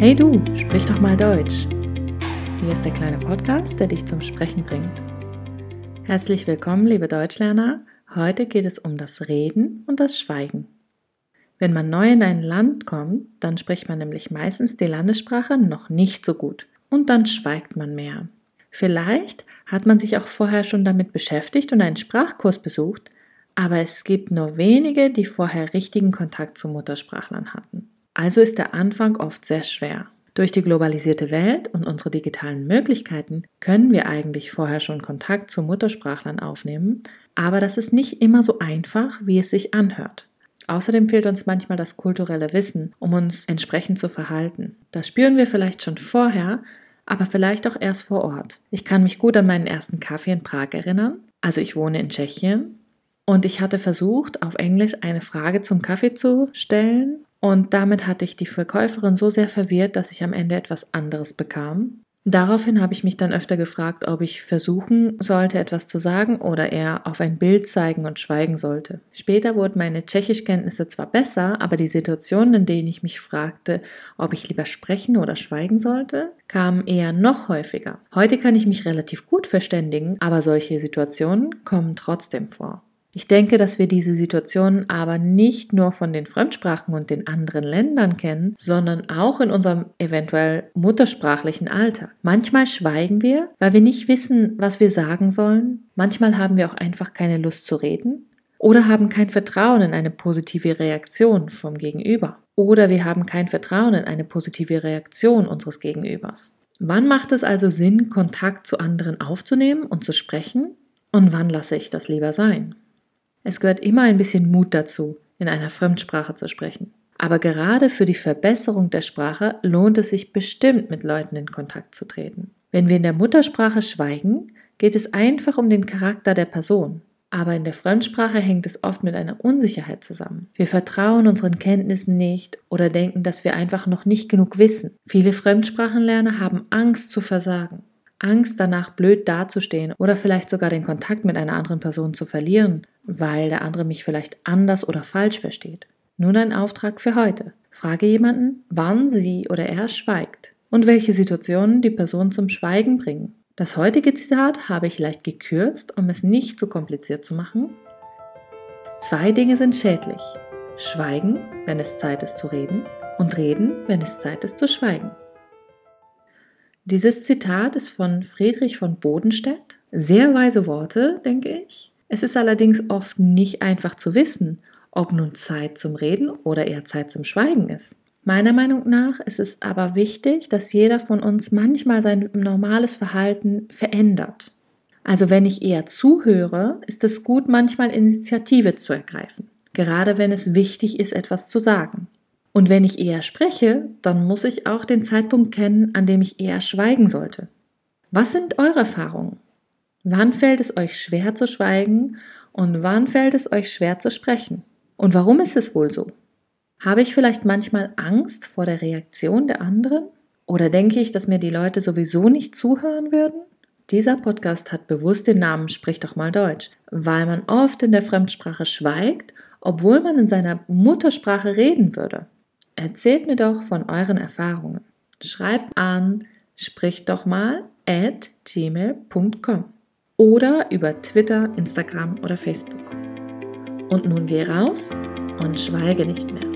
Hey du, sprich doch mal Deutsch. Hier ist der kleine Podcast, der dich zum Sprechen bringt. Herzlich willkommen, liebe Deutschlerner. Heute geht es um das Reden und das Schweigen. Wenn man neu in ein Land kommt, dann spricht man nämlich meistens die Landessprache noch nicht so gut und dann schweigt man mehr. Vielleicht hat man sich auch vorher schon damit beschäftigt und einen Sprachkurs besucht, aber es gibt nur wenige, die vorher richtigen Kontakt zu Muttersprachlern hatten. Also ist der Anfang oft sehr schwer. Durch die globalisierte Welt und unsere digitalen Möglichkeiten können wir eigentlich vorher schon Kontakt zu Muttersprachlern aufnehmen, aber das ist nicht immer so einfach, wie es sich anhört. Außerdem fehlt uns manchmal das kulturelle Wissen, um uns entsprechend zu verhalten. Das spüren wir vielleicht schon vorher, aber vielleicht auch erst vor Ort. Ich kann mich gut an meinen ersten Kaffee in Prag erinnern. Also ich wohne in Tschechien und ich hatte versucht, auf Englisch eine Frage zum Kaffee zu stellen und damit hatte ich die Verkäuferin so sehr verwirrt, dass ich am Ende etwas anderes bekam. Daraufhin habe ich mich dann öfter gefragt, ob ich versuchen sollte, etwas zu sagen oder eher auf ein Bild zeigen und schweigen sollte. Später wurden meine Tschechischkenntnisse zwar besser, aber die Situationen, in denen ich mich fragte, ob ich lieber sprechen oder schweigen sollte, kamen eher noch häufiger. Heute kann ich mich relativ gut verständigen, aber solche Situationen kommen trotzdem vor. Ich denke, dass wir diese Situationen aber nicht nur von den Fremdsprachen und den anderen Ländern kennen, sondern auch in unserem eventuell muttersprachlichen Alltag. Manchmal schweigen wir, weil wir nicht wissen, was wir sagen sollen. Manchmal haben wir auch einfach keine Lust zu reden oder haben kein Vertrauen in eine positive Reaktion vom Gegenüber. Oder wir haben kein Vertrauen in eine positive Reaktion unseres Gegenübers. Wann macht es also Sinn, Kontakt zu anderen aufzunehmen und zu sprechen? Und wann lasse ich das lieber sein? Es gehört immer ein bisschen Mut dazu, in einer Fremdsprache zu sprechen. Aber gerade für die Verbesserung der Sprache lohnt es sich bestimmt, mit Leuten in Kontakt zu treten. Wenn wir in der Muttersprache schweigen, geht es einfach um den Charakter der Person. Aber in der Fremdsprache hängt es oft mit einer Unsicherheit zusammen. Wir vertrauen unseren Kenntnissen nicht oder denken, dass wir einfach noch nicht genug wissen. Viele Fremdsprachenlerner haben Angst zu versagen. Angst danach blöd dazustehen oder vielleicht sogar den Kontakt mit einer anderen Person zu verlieren, weil der andere mich vielleicht anders oder falsch versteht. Nun ein Auftrag für heute. Frage jemanden, wann sie oder er schweigt und welche Situationen die Person zum Schweigen bringen. Das heutige Zitat habe ich leicht gekürzt, um es nicht zu kompliziert zu machen. Zwei Dinge sind schädlich. Schweigen, wenn es Zeit ist zu reden, und reden, wenn es Zeit ist zu schweigen. Dieses Zitat ist von Friedrich von Bodenstedt. Sehr weise Worte, denke ich. Es ist allerdings oft nicht einfach zu wissen, ob nun Zeit zum Reden oder eher Zeit zum Schweigen ist. Meiner Meinung nach ist es aber wichtig, dass jeder von uns manchmal sein normales Verhalten verändert. Also wenn ich eher zuhöre, ist es gut, manchmal Initiative zu ergreifen, gerade wenn es wichtig ist, etwas zu sagen. Und wenn ich eher spreche, dann muss ich auch den Zeitpunkt kennen, an dem ich eher schweigen sollte. Was sind eure Erfahrungen? Wann fällt es euch schwer zu schweigen und wann fällt es euch schwer zu sprechen? Und warum ist es wohl so? Habe ich vielleicht manchmal Angst vor der Reaktion der anderen? Oder denke ich, dass mir die Leute sowieso nicht zuhören würden? Dieser Podcast hat bewusst den Namen Sprich doch mal Deutsch, weil man oft in der Fremdsprache schweigt, obwohl man in seiner Muttersprache reden würde. Erzählt mir doch von euren Erfahrungen. Schreibt an sprich doch mal at gmail.com oder über Twitter, Instagram oder Facebook. Und nun geh raus und schweige nicht mehr.